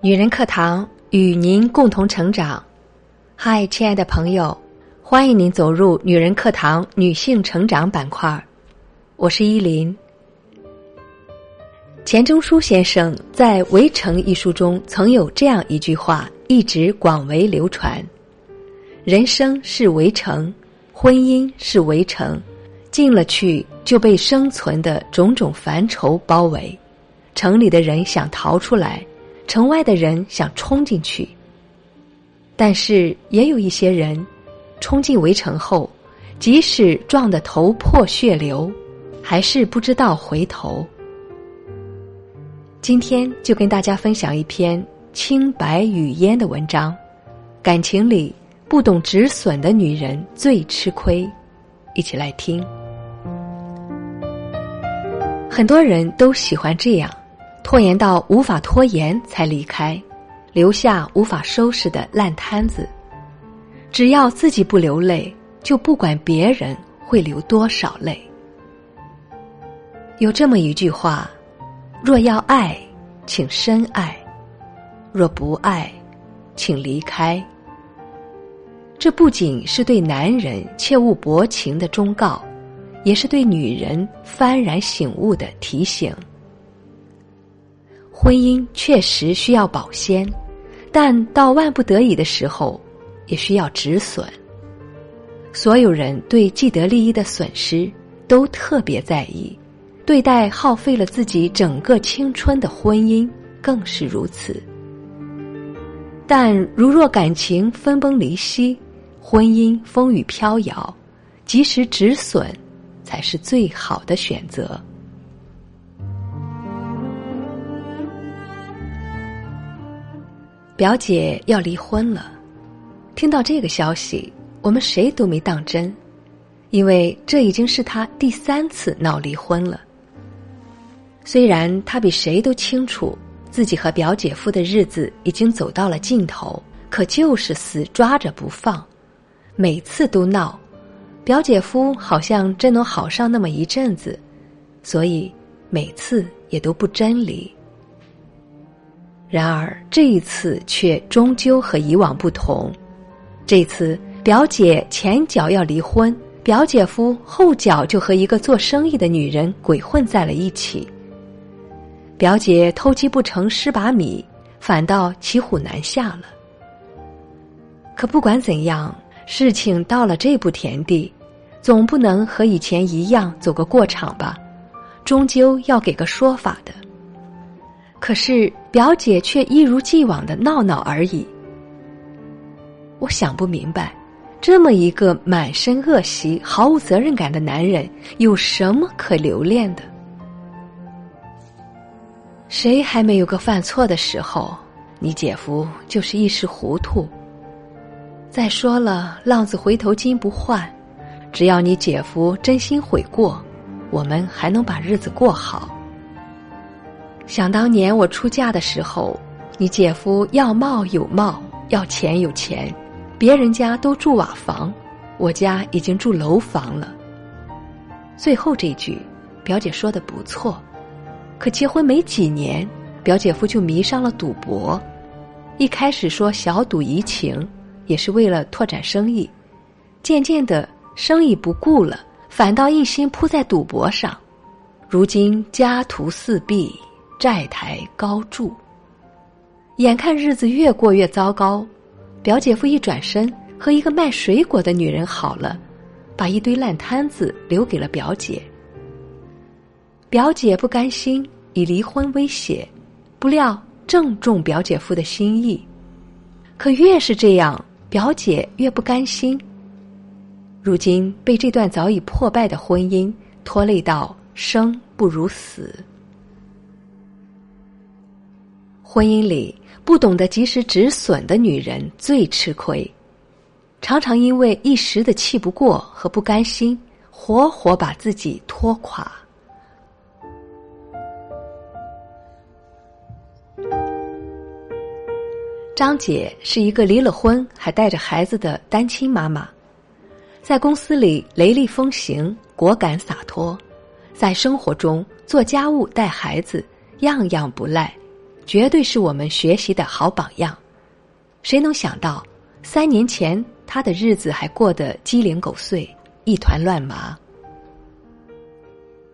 女人课堂与您共同成长。嗨，亲爱的朋友，欢迎您走入女人课堂女性成长板块。我是依林。钱钟书先生在《围城》一书中曾有这样一句话，一直广为流传：人生是围城，婚姻是围城，进了去就被生存的种种烦愁包围，城里的人想逃出来。城外的人想冲进去，但是也有一些人冲进围城后，即使撞得头破血流，还是不知道回头。今天就跟大家分享一篇清白语嫣的文章：感情里不懂止损的女人最吃亏。一起来听。很多人都喜欢这样。拖延到无法拖延才离开，留下无法收拾的烂摊子。只要自己不流泪，就不管别人会流多少泪。有这么一句话：若要爱，请深爱；若不爱，请离开。这不仅是对男人切勿薄情的忠告，也是对女人幡然醒悟的提醒。婚姻确实需要保鲜，但到万不得已的时候，也需要止损。所有人对既得利益的损失都特别在意，对待耗费了自己整个青春的婚姻更是如此。但如若感情分崩离析，婚姻风雨飘摇，及时止损，才是最好的选择。表姐要离婚了，听到这个消息，我们谁都没当真，因为这已经是她第三次闹离婚了。虽然她比谁都清楚自己和表姐夫的日子已经走到了尽头，可就是死抓着不放，每次都闹，表姐夫好像真能好上那么一阵子，所以每次也都不真离。然而这一次却终究和以往不同，这次表姐前脚要离婚，表姐夫后脚就和一个做生意的女人鬼混在了一起。表姐偷鸡不成蚀把米，反倒骑虎难下了。可不管怎样，事情到了这步田地，总不能和以前一样走个过场吧，终究要给个说法的。可是表姐却一如既往的闹闹而已。我想不明白，这么一个满身恶习、毫无责任感的男人，有什么可留恋的？谁还没有个犯错的时候？你姐夫就是一时糊涂。再说了，浪子回头金不换，只要你姐夫真心悔过，我们还能把日子过好。想当年我出嫁的时候，你姐夫要貌有貌，要钱有钱，别人家都住瓦房，我家已经住楼房了。最后这句，表姐说的不错，可结婚没几年，表姐夫就迷上了赌博。一开始说小赌怡情，也是为了拓展生意，渐渐的生意不顾了，反倒一心扑在赌博上，如今家徒四壁。债台高筑，眼看日子越过越糟糕，表姐夫一转身和一个卖水果的女人好了，把一堆烂摊子留给了表姐。表姐不甘心，以离婚威胁，不料正中表姐夫的心意。可越是这样，表姐越不甘心。如今被这段早已破败的婚姻拖累到生不如死。婚姻里不懂得及时止损的女人最吃亏，常常因为一时的气不过和不甘心，活活把自己拖垮。张姐是一个离了婚还带着孩子的单亲妈妈，在公司里雷厉风行、果敢洒脱，在生活中做家务、带孩子，样样不赖。绝对是我们学习的好榜样。谁能想到，三年前她的日子还过得鸡零狗碎、一团乱麻？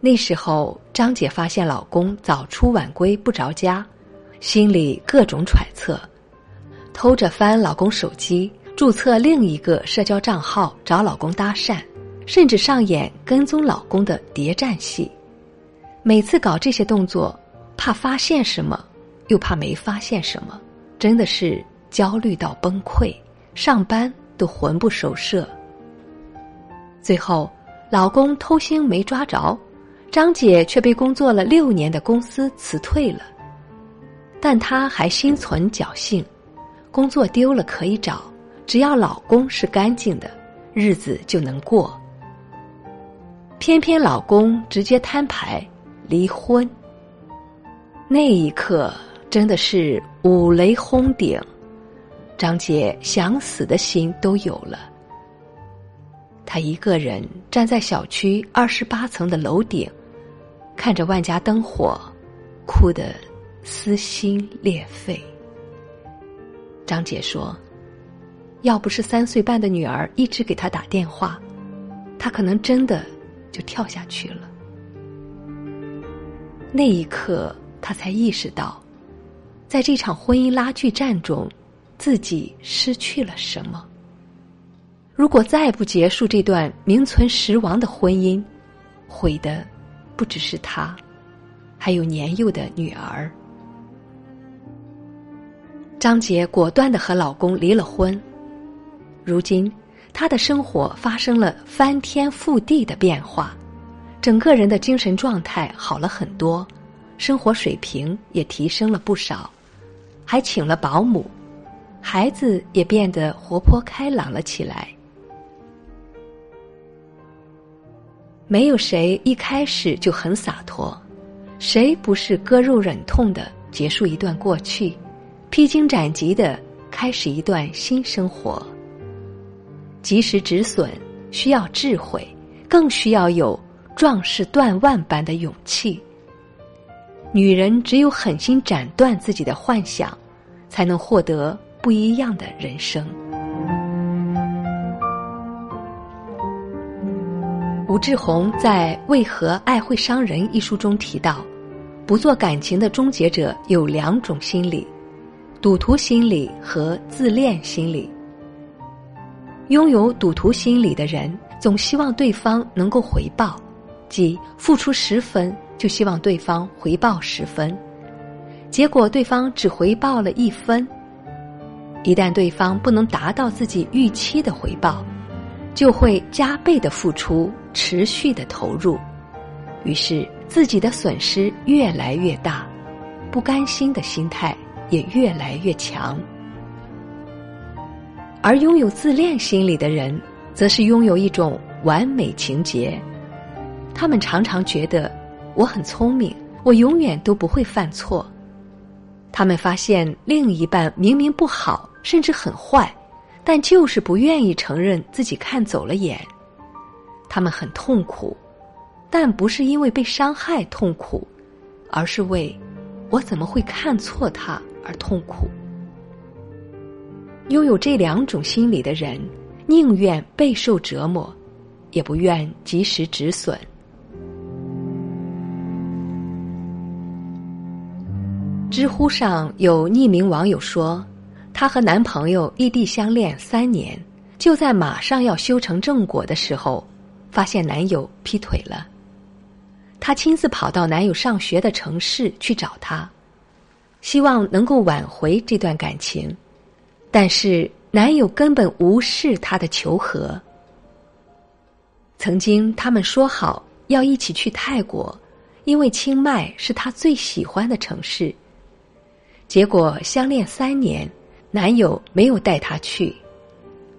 那时候，张姐发现老公早出晚归不着家，心里各种揣测，偷着翻老公手机，注册另一个社交账号找老公搭讪，甚至上演跟踪老公的谍战戏。每次搞这些动作，怕发现什么，又怕没发现什么，真的是焦虑到崩溃，上班都魂不守舍。最后，老公偷腥没抓着，张姐却被工作了六年的公司辞退了。但她还心存侥幸，工作丢了可以找，只要老公是干净的，日子就能过。偏偏老公直接摊牌。离婚，那一刻真的是五雷轰顶，张姐想死的心都有了。她一个人站在小区二十八层的楼顶，看着万家灯火，哭得撕心裂肺。张姐说：“要不是三岁半的女儿一直给她打电话，她可能真的就跳下去了。”那一刻，他才意识到，在这场婚姻拉锯战中，自己失去了什么。如果再不结束这段名存实亡的婚姻，毁的不只是他，还有年幼的女儿。张杰果断的和老公离了婚，如今她的生活发生了翻天覆地的变化。整个人的精神状态好了很多，生活水平也提升了不少，还请了保姆，孩子也变得活泼开朗了起来。没有谁一开始就很洒脱，谁不是割肉忍痛的结束一段过去，披荆斩棘的开始一段新生活？及时止损需要智慧，更需要有。壮士断腕般的勇气。女人只有狠心斩断自己的幻想，才能获得不一样的人生。武志红在《为何爱会伤人》一书中提到，不做感情的终结者有两种心理：赌徒心理和自恋心理。拥有赌徒心理的人，总希望对方能够回报。即付出十分，就希望对方回报十分，结果对方只回报了一分。一旦对方不能达到自己预期的回报，就会加倍的付出，持续的投入，于是自己的损失越来越大，不甘心的心态也越来越强。而拥有自恋心理的人，则是拥有一种完美情节。他们常常觉得我很聪明，我永远都不会犯错。他们发现另一半明明不好，甚至很坏，但就是不愿意承认自己看走了眼。他们很痛苦，但不是因为被伤害痛苦，而是为我怎么会看错他而痛苦。拥有这两种心理的人，宁愿备受折磨，也不愿及时止损。知乎上有匿名网友说，她和男朋友异地相恋三年，就在马上要修成正果的时候，发现男友劈腿了。她亲自跑到男友上学的城市去找他，希望能够挽回这段感情，但是男友根本无视她的求和。曾经他们说好要一起去泰国，因为清迈是他最喜欢的城市。结果相恋三年，男友没有带她去，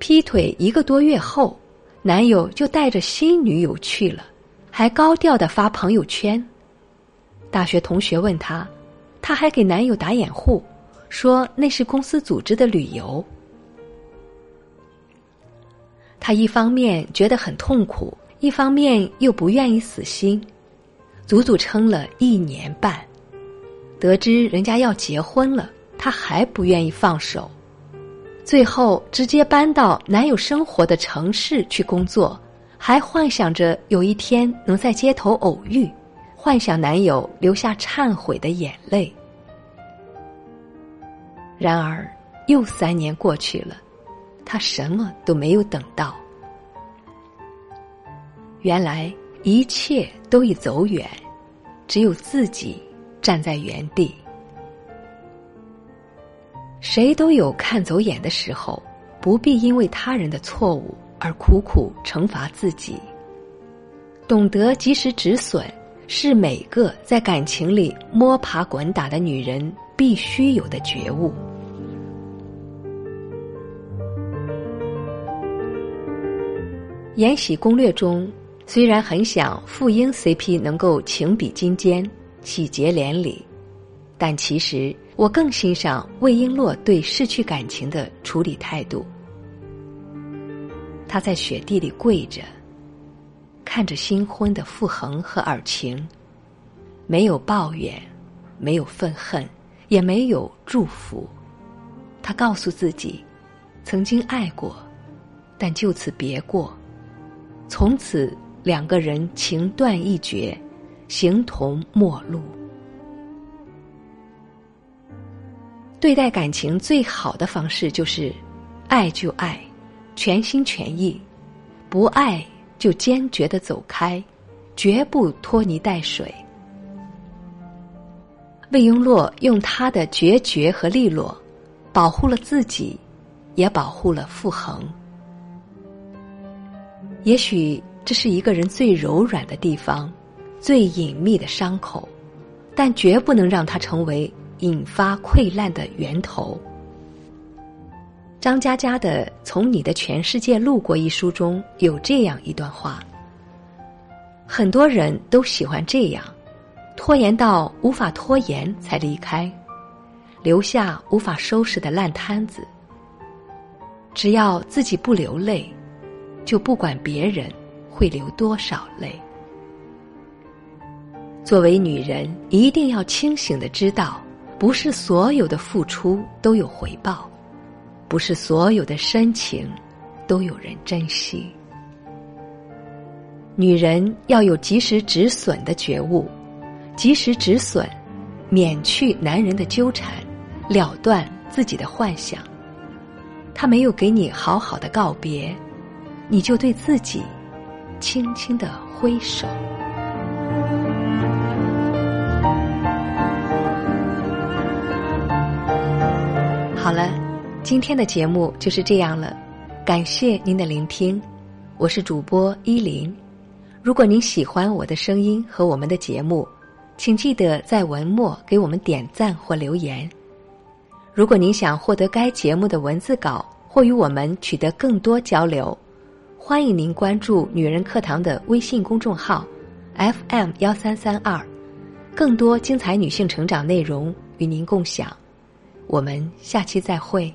劈腿一个多月后，男友就带着新女友去了，还高调的发朋友圈。大学同学问他，他还给男友打掩护，说那是公司组织的旅游。他一方面觉得很痛苦，一方面又不愿意死心，足足撑了一年半。得知人家要结婚了，她还不愿意放手，最后直接搬到男友生活的城市去工作，还幻想着有一天能在街头偶遇，幻想男友流下忏悔的眼泪。然而，又三年过去了，她什么都没有等到。原来一切都已走远，只有自己站在原地。谁都有看走眼的时候，不必因为他人的错误而苦苦惩罚自己。懂得及时止损，是每个在感情里摸爬滚打的女人必须有的觉悟。《延禧攻略》中。虽然很想傅英 CP 能够情比金坚、喜结连理，但其实我更欣赏魏璎珞对失去感情的处理态度。他在雪地里跪着，看着新婚的傅恒和尔晴，没有抱怨，没有愤恨，也没有祝福。他告诉自己，曾经爱过，但就此别过，从此。两个人情断意绝，形同陌路。对待感情最好的方式就是，爱就爱，全心全意；不爱就坚决的走开，绝不拖泥带水。魏璎珞用她的决绝和利落，保护了自己，也保护了傅恒。也许。这是一个人最柔软的地方，最隐秘的伤口，但绝不能让它成为引发溃烂的源头。张嘉佳的《从你的全世界路过》一书中有这样一段话：很多人都喜欢这样，拖延到无法拖延才离开，留下无法收拾的烂摊子。只要自己不流泪，就不管别人。会流多少泪？作为女人，一定要清醒的知道，不是所有的付出都有回报，不是所有的深情都有人珍惜。女人要有及时止损的觉悟，及时止损，免去男人的纠缠，了断自己的幻想。他没有给你好好的告别，你就对自己。轻轻的挥手。今天的节目就是这样了，感谢您的聆听，我是主播依林。如果您喜欢我的声音和我们的节目，请记得在文末给我们点赞或留言。如果您想获得该节目的文字稿或与我们取得更多交流。欢迎您关注“女人课堂”的微信公众号，FM 幺三三二，更多精彩女性成长内容与您共享。我们下期再会。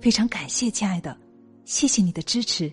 非常感谢，亲爱的，谢谢你的支持。